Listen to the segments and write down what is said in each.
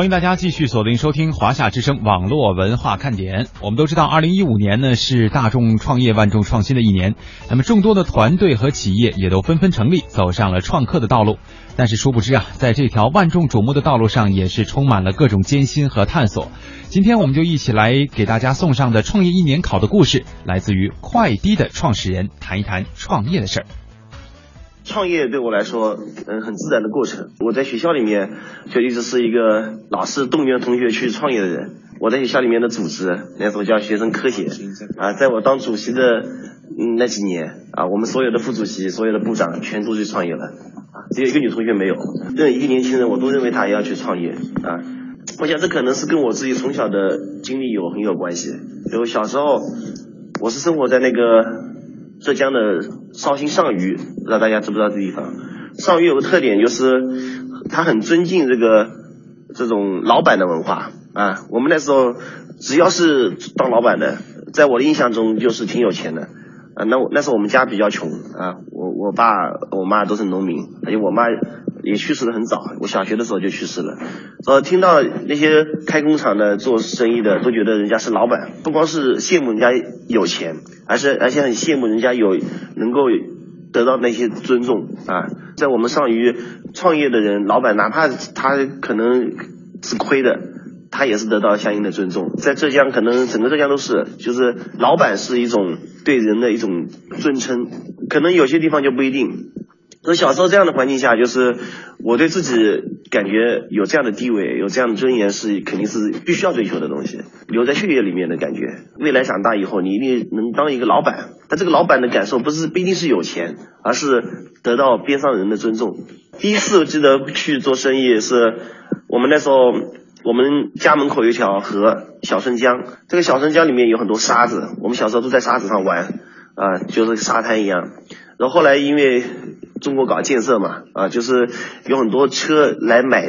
欢迎大家继续锁定收听华夏之声网络文化看点。我们都知道，二零一五年呢是大众创业、万众创新的一年，那么众多的团队和企业也都纷纷成立，走上了创客的道路。但是殊不知啊，在这条万众瞩目的道路上，也是充满了各种艰辛和探索。今天我们就一起来给大家送上的创业一年考的故事，来自于快滴的创始人，谈一谈创业的事儿。创业对我来说，嗯，很自然的过程。我在学校里面就一直是一个老是动员同学去创业的人。我在学校里面的组织，那时候叫学生科协啊，在我当主席的嗯那几年啊，我们所有的副主席、所有的部长全都去创业了啊，只有一个女同学没有。任何一个年轻人，我都认为他也要去创业啊。我想这可能是跟我自己从小的经历有很有关系。就小时候，我是生活在那个。浙江的绍兴上虞，不知道大家知不知道这地方？上虞有个特点就是，他很尊敬这个这种老板的文化啊。我们那时候只要是当老板的，在我的印象中就是挺有钱的啊。那我那时候我们家比较穷啊，我我爸我妈都是农民，而且我妈。也去世的很早，我小学的时候就去世了。呃，听到那些开工厂的、做生意的，都觉得人家是老板，不光是羡慕人家有钱，而是而且很羡慕人家有能够得到那些尊重啊。在我们上虞创业的人，老板哪怕他可能是亏的，他也是得到相应的尊重。在浙江，可能整个浙江都是，就是老板是一种对人的一种尊称，可能有些地方就不一定。所以小时候这样的环境下，就是我对自己感觉有这样的地位，有这样的尊严，是肯定是必须要追求的东西，留在血液里面的感觉。未来长大以后，你一定能当一个老板。但这个老板的感受不是不一定是有钱，而是得到边上人的尊重。第一次我记得去做生意，是我们那时候我们家门口有一条河小顺江，这个小顺江里面有很多沙子，我们小时候都在沙子上玩，啊，就是沙滩一样。然后后来因为中国搞建设嘛，啊，就是有很多车来买，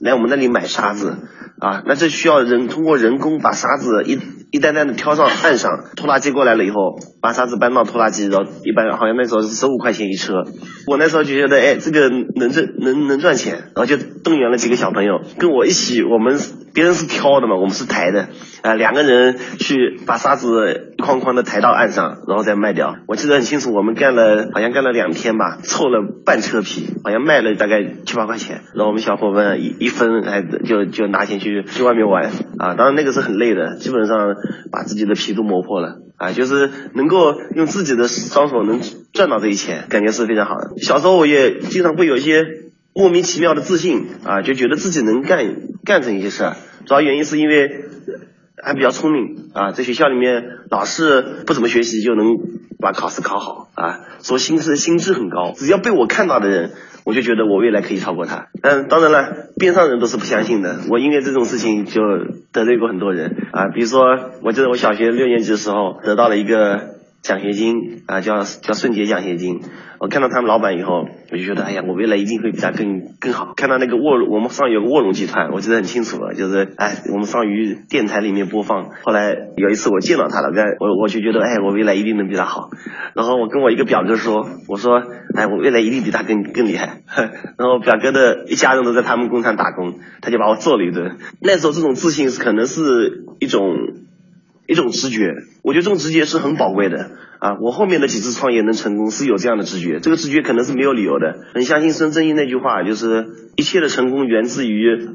来我们那里买沙子，啊，那这需要人通过人工把沙子一一担担的挑上岸上，拖拉机过来了以后，把沙子搬到拖拉机，然后一般好像那时候是十五块钱一车，我那时候就觉得，哎，这个能挣能能赚钱，然后就动员了几个小朋友跟我一起，我们别人是挑的嘛，我们是抬的，啊，两个人去把沙子一筐筐的抬到岸上，然后再卖掉。我记得很清楚，我们干了好像干了两天吧，凑了。半车皮好像卖了大概七八块钱，然后我们小伙伴一一分还就就拿钱去去外面玩啊，当然那个是很累的，基本上把自己的皮都磨破了啊，就是能够用自己的双手能赚到这一钱，感觉是非常好的。小时候我也经常会有一些莫名其妙的自信啊，就觉得自己能干干成一些事儿，主要原因是因为还比较聪明啊，在学校里面老是不怎么学习就能。把考试考好啊，说心智心智很高，只要被我看到的人，我就觉得我未来可以超过他。嗯当然了，边上人都是不相信的。我因为这种事情就得罪过很多人啊，比如说，我记得我小学六年级的时候得到了一个奖学金啊，叫叫顺节奖学金。我看到他们老板以后，我就觉得，哎呀，我未来一定会比他更更好。看到那个卧，我们上有个卧龙集团，我记得很清楚了，就是哎，我们上于电台里面播放。后来有一次我见到他了，我我就觉得，哎，我未来一定能比他好。然后我跟我一个表哥说，我说，哎，我未来一定比他更更厉害。然后表哥的一家人都在他们工厂打工，他就把我揍了一顿。那时候这种自信是可能是一种一种直觉，我觉得这种直觉是很宝贵的。啊，我后面的几次创业能成功是有这样的直觉，这个直觉可能是没有理由的。很相信孙正义那句话，就是一切的成功源自于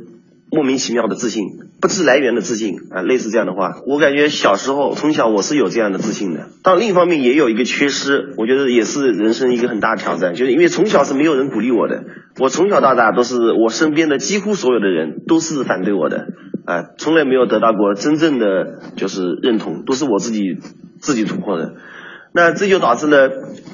莫名其妙的自信，不知来源的自信啊，类似这样的话。我感觉小时候从小我是有这样的自信的，但另一方面也有一个缺失，我觉得也是人生一个很大的挑战，就是因为从小是没有人鼓励我的，我从小到大都是我身边的几乎所有的人都是反对我的，啊，从来没有得到过真正的就是认同，都是我自己自己突破的。那这就导致呢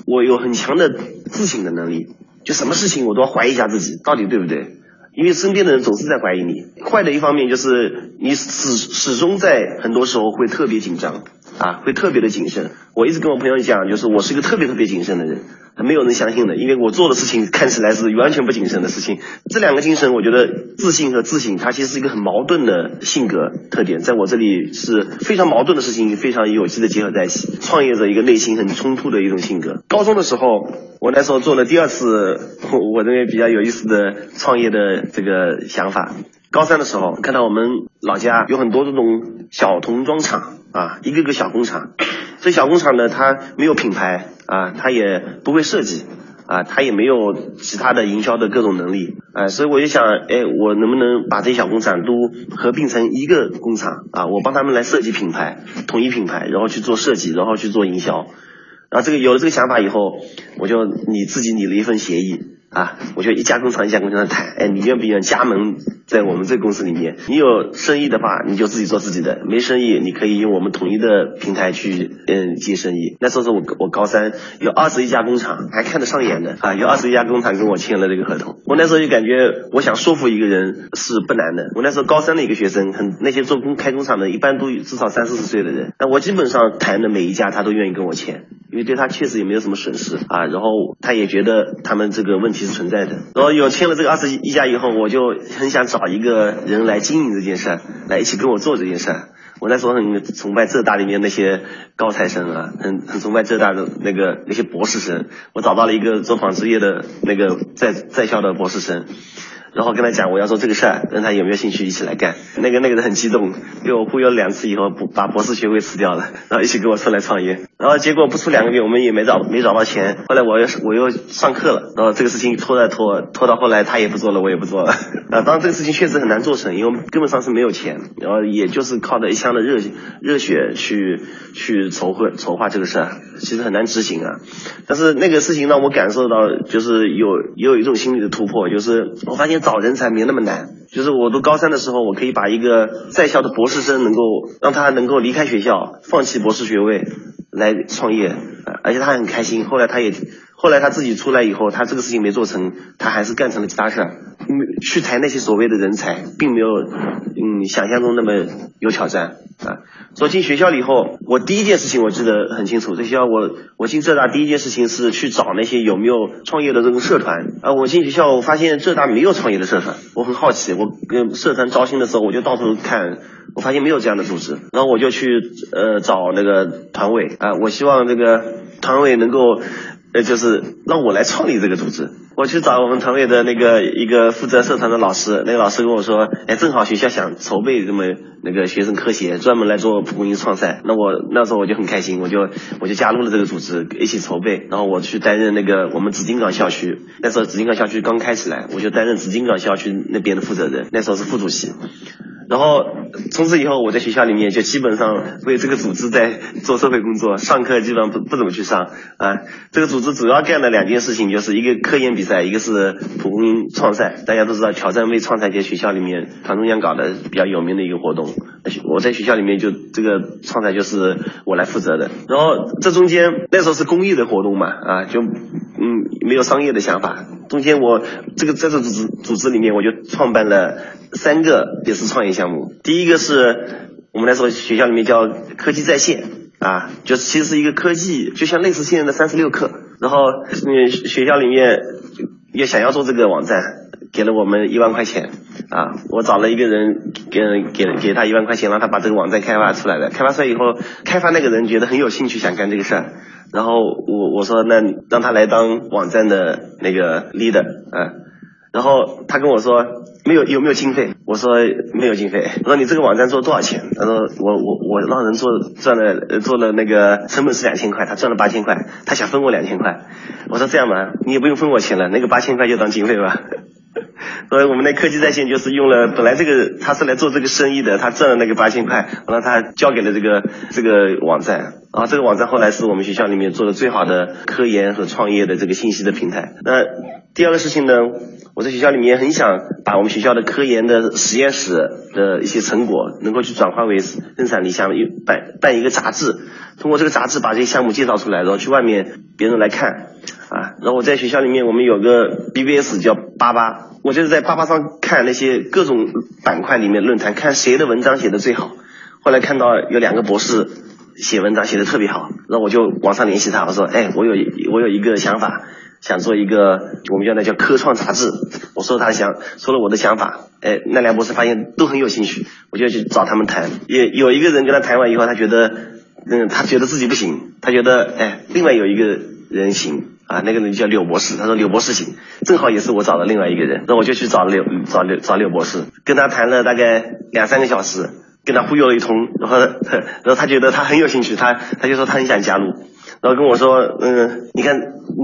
我有很强的自省的能力，就什么事情我都要怀疑一下自己到底对不对，因为身边的人总是在怀疑你。坏的一方面就是你始始终在很多时候会特别紧张啊，会特别的谨慎。我一直跟我朋友讲，就是我是一个特别特别谨慎的人。没有人相信的，因为我做的事情看起来是完全不谨慎的事情。这两个精神，我觉得自信和自省，它其实是一个很矛盾的性格特点，在我这里是非常矛盾的事情，非常有机的结合在一起。创业者一个内心很冲突的一种性格。高中的时候，我那时候做了第二次 我认为比较有意思的创业的这个想法。高三的时候，看到我们老家有很多这种小童装厂啊，一个个小工厂。这小工厂呢，它没有品牌啊，它也不会设计啊，它也没有其他的营销的各种能力啊，所以我就想，哎，我能不能把这些小工厂都合并成一个工厂啊？我帮他们来设计品牌，统一品牌，然后去做设计，然后去做营销。然后这个有了这个想法以后，我就拟自己拟了一份协议。啊，我就一家工厂一家工厂的谈，哎，你愿不愿意加盟在我们这公司里面？你有生意的话，你就自己做自己的；没生意，你可以用我们统一的平台去嗯接生意。那时候是我我高三，有二十一家工厂，还看得上眼的啊，有二十一家工厂跟我签了这个合同。我那时候就感觉，我想说服一个人是不难的。我那时候高三的一个学生，很那些做工开工厂的，一般都至少三四十岁的人。那我基本上谈的每一家，他都愿意跟我签，因为对他确实也没有什么损失啊。然后他也觉得他们这个问题。是存在的。然后有签了这个二十一家以后，我就很想找一个人来经营这件事，来一起跟我做这件事。我那时候很崇拜浙大里面那些高材生啊，很很崇拜浙大的那个那些博士生。我找到了一个做纺织业的那个在在校的博士生。然后跟他讲我要做这个事儿，问他有没有兴趣一起来干。那个那个人很激动，被我忽悠两次以后，把博士学位辞掉了，然后一起跟我出来创业。然后结果不出两个月，我们也没找没找到钱。后来我又我又上课了，然后这个事情拖再拖，拖到后来他也不做了，我也不做了。啊，当然这个事情确实很难做成，因为根本上是没有钱，然后也就是靠着一腔的热热血去去筹划筹划这个事儿，其实很难执行啊。但是那个事情让我感受到，就是有也有一种心理的突破，就是我发现。找人才没那么难，就是我读高三的时候，我可以把一个在校的博士生能够让他能够离开学校，放弃博士学位来创业，而且他很开心。后来他也，后来他自己出来以后，他这个事情没做成，他还是干成了其他事儿。去谈那些所谓的人才，并没有嗯想象中那么有挑战啊。所以进学校了以后，我第一件事情我记得很清楚，在学校我我进浙大第一件事情是去找那些有没有创业的这种社团啊。我进学校我发现浙大没有创业的社团，我很好奇，我跟社团招新的时候我就到处看，我发现没有这样的组织，然后我就去呃找那个团委啊，我希望这个团委能够。呃，就是让我来创立这个组织。我去找我们团委的那个一个负责社团的老师，那个老师跟我说，哎，正好学校想筹备这么那个学生科协，专门来做蒲公英创赛。那我那时候我就很开心，我就我就加入了这个组织，一起筹备。然后我去担任那个我们紫金港校区，那时候紫金港校区刚开起来，我就担任紫金港校区那边的负责人，那时候是副主席。然后从此以后，我在学校里面就基本上为这个组织在做社会工作，上课基本上不不怎么去上啊。这个组织主要干的两件事情，就是一个科研比赛，一个是蒲公英创赛。大家都知道，挑战为创赛节学校里面团中央搞的比较有名的一个活动。我在学校里面就这个创赛就是我来负责的。然后这中间那时候是公益的活动嘛啊，就嗯没有商业的想法。中间我这个在这组织组织里面，我就创办了三个也是创业项目。第一个是我们来说学校里面叫科技在线啊，就是其实是一个科技，就像类似现在的三十六课。然后嗯学校里面也想要做这个网站，给了我们一万块钱啊。我找了一个人给给给他一万块钱，让他把这个网站开发出来的。开发出来以后，开发那个人觉得很有兴趣，想干这个事儿。然后我我说那让他来当网站的那个 leader 啊，然后他跟我说没有有没有经费？我说没有经费。我说你这个网站做多少钱？他说我我我让人做赚了做了那个成本是两千块，他赚了八千块，他想分我两千块。我说这样吧，你也不用分我钱了，那个八千块就当经费吧。所以我们的科技在线就是用了，本来这个他是来做这个生意的，他挣了那个八千块，然后他交给了这个这个网站，啊，这个网站后来是我们学校里面做的最好的科研和创业的这个信息的平台。那第二个事情呢，我在学校里面很想把我们学校的科研的实验室的一些成果能够去转化为生产力项目，办办一个杂志，通过这个杂志把这些项目介绍出来，然后去外面别人来看。啊，然后我在学校里面，我们有个 BBS 叫八八，我就是在八八上看那些各种板块里面论坛，看谁的文章写的最好。后来看到有两个博士写文章写的特别好，然后我就网上联系他，我说，哎，我有我有一个想法，想做一个我们叫那叫科创杂志。我说他想说了我的想法，哎，那两博士发现都很有兴趣，我就去找他们谈。也有一个人跟他谈完以后，他觉得，嗯，他觉得自己不行，他觉得，哎，另外有一个人行。啊，那个人叫柳博士，他说柳博士行，正好也是我找的另外一个人，那我就去找柳找柳找柳博士，跟他谈了大概两三个小时，跟他忽悠了一通，然后然后他觉得他很有兴趣，他他就说他很想加入，然后跟我说，嗯，你看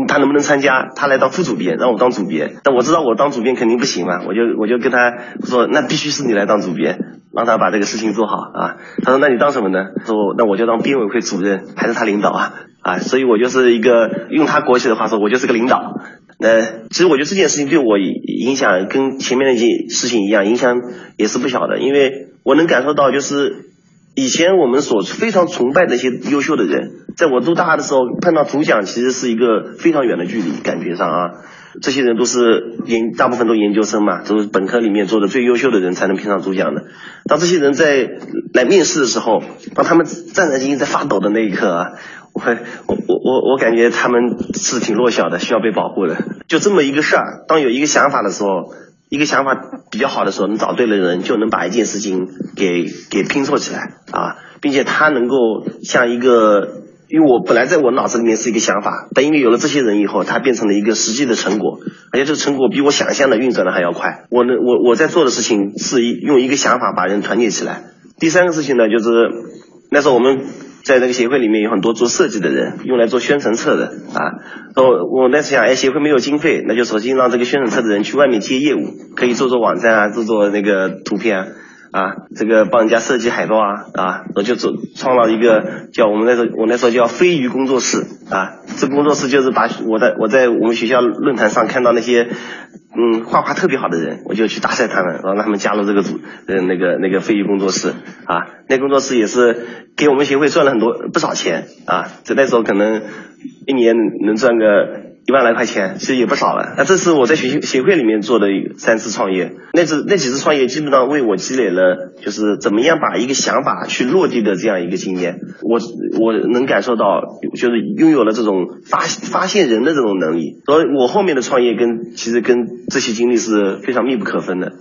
他能不能参加，他来当副主编，让我当主编，但我知道我当主编肯定不行嘛，我就我就跟他说，那必须是你来当主编，让他把这个事情做好啊。他说那你当什么呢？说那我就当编委会主任，还是他领导啊。啊，所以我就是一个用他国企的话说，我就是个领导。那其实我觉得这件事情对我影响跟前面那件事情一样，影响也是不小的，因为我能感受到，就是以前我们所非常崇拜的一些优秀的人，在我读大二的时候碰到主讲，其实是一个非常远的距离，感觉上啊，这些人都是研，大部分都研究生嘛，都是本科里面做的最优秀的人才能评上主讲的。当这些人在来面试的时候，当他们战战兢兢在发抖的那一刻啊。我我我我我感觉他们是挺弱小的，需要被保护的。就这么一个事儿，当有一个想法的时候，一个想法比较好的时候，你找对了人，就能把一件事情给给拼凑起来啊，并且他能够像一个，因为我本来在我脑子里面是一个想法，但因为有了这些人以后，它变成了一个实际的成果，而且这个成果比我想象的运转的还要快。我呢我我在做的事情是用一个想法把人团结起来。第三个事情呢，就是那时候我们。在那个协会里面有很多做设计的人，用来做宣传册的啊。我我那时想，哎，协会没有经费，那就索性让这个宣传册的人去外面接业务，可以做做网站啊，做做那个图片啊，啊这个帮人家设计海报啊啊。我就做创了一个叫我们那时候我那时候叫飞鱼工作室啊。这工作室就是把我在我在我们学校论坛上看到那些。嗯，画画特别好的人，我就去搭讪他们，然后让他们加入这个组，呃，那个那个飞鱼工作室啊，那工作室也是给我们协会赚了很多不少钱啊，在那时候可能一年能赚个。一万来块钱，其实也不少了。那这是我在学协会里面做的三次创业，那次那几次创业基本上为我积累了，就是怎么样把一个想法去落地的这样一个经验。我我能感受到，就是拥有了这种发发现人的这种能力。所以我后面的创业跟其实跟这些经历是非常密不可分的。